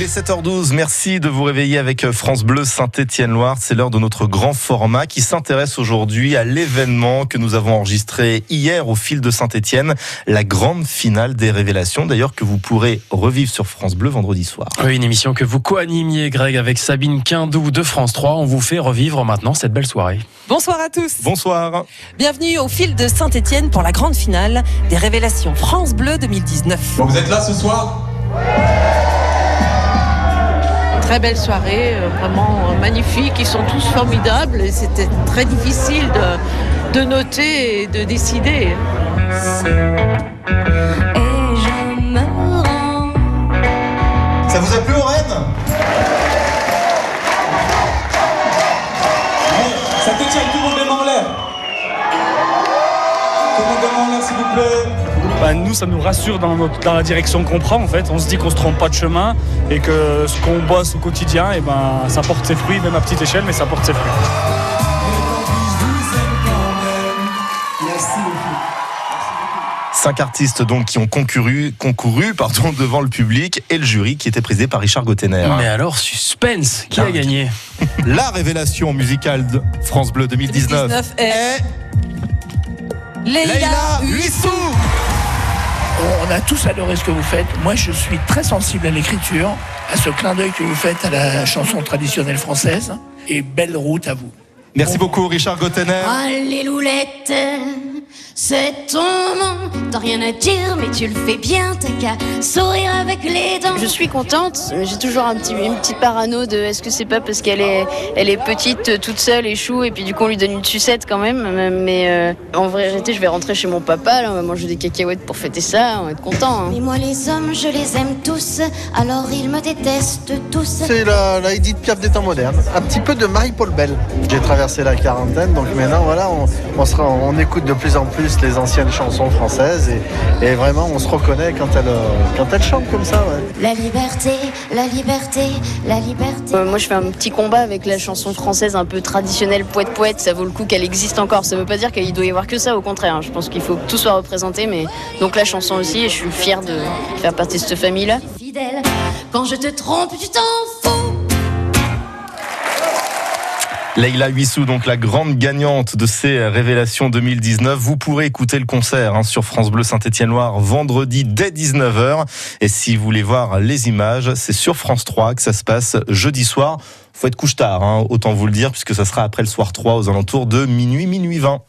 Il est 7h12, merci de vous réveiller avec France Bleu Saint-Étienne-Loire. C'est l'heure de notre grand format qui s'intéresse aujourd'hui à l'événement que nous avons enregistré hier au fil de Saint-Étienne, la grande finale des révélations, d'ailleurs que vous pourrez revivre sur France Bleu vendredi soir. Oui, une émission que vous co-animiez, Greg, avec Sabine Quindou de France 3. On vous fait revivre maintenant cette belle soirée. Bonsoir à tous. Bonsoir. Bienvenue au fil de Saint-Étienne pour la grande finale des révélations France Bleu 2019. Bon, vous êtes là ce soir? Très belle soirée, euh, vraiment euh, magnifique. Ils sont tous formidables et c'était très difficile de, de noter et de décider. Ça vous a plu, Oren Ça te tient tout mains en l'air? Mains en l'air, s'il vous plaît bah, nous, ça nous rassure dans, notre, dans, la direction qu'on prend. En fait, on se dit qu'on se trompe pas de chemin et que ce qu'on bosse au quotidien, et ben, ça porte ses fruits, même à petite échelle, mais ça porte ses fruits. Cinq artistes donc qui ont concouru, concouru pardon, devant le public et le jury qui était présidé par Richard Gottener. Mais alors, suspense, qui a gagné La révélation musicale de France Bleu 2019, 2019 est... est... Leïla Huissou on a tous adoré ce que vous faites. Moi, je suis très sensible à l'écriture, à ce clin d'œil que vous faites à la chanson traditionnelle française. Et belle route à vous. Merci beaucoup, Richard Gottener. Alléluia c'est ton nom. T'as rien à dire, mais tu le fais bien. T'as qu'à sourire avec les dents. Je suis contente. J'ai toujours un petit, une petite parano de est-ce que c'est pas parce qu'elle est, elle est petite, toute seule, échoue, et puis du coup on lui donne une sucette quand même. Mais euh, en vérité, je vais rentrer chez mon papa. Là, on va manger des cacahuètes pour fêter ça. On va être content. Hein. Mais moi, les hommes, je les aime tous. Alors ils me détestent tous. C'est la, la Edith Piaf des temps modernes. Un petit peu de Marie-Paul Bell. J'ai traversé la quarantaine, donc maintenant, voilà, on, on, sera, on écoute de plus en plus les anciennes chansons françaises et, et, vraiment on se reconnaît quand elle, quand elle chante comme ça. Ouais. La liberté, la liberté, la liberté. Euh, moi je fais un petit combat avec la chanson française un peu traditionnelle, poète poète, ça vaut le coup qu'elle existe encore. Ça veut pas dire qu'il doit y avoir que ça, au contraire. Hein. Je pense qu'il faut que tout soit représenté, mais donc la chanson aussi, et je suis fière de faire partie de cette famille-là. Fidèle, quand je te trompe, tu t'en Leïla Huissou, donc la grande gagnante de ces révélations 2019. Vous pourrez écouter le concert hein, sur France Bleu Saint-Étienne-Loire vendredi dès 19h. Et si vous voulez voir les images, c'est sur France 3 que ça se passe jeudi soir. Faut être couche tard, hein, autant vous le dire, puisque ça sera après le soir 3 aux alentours de minuit, minuit 20.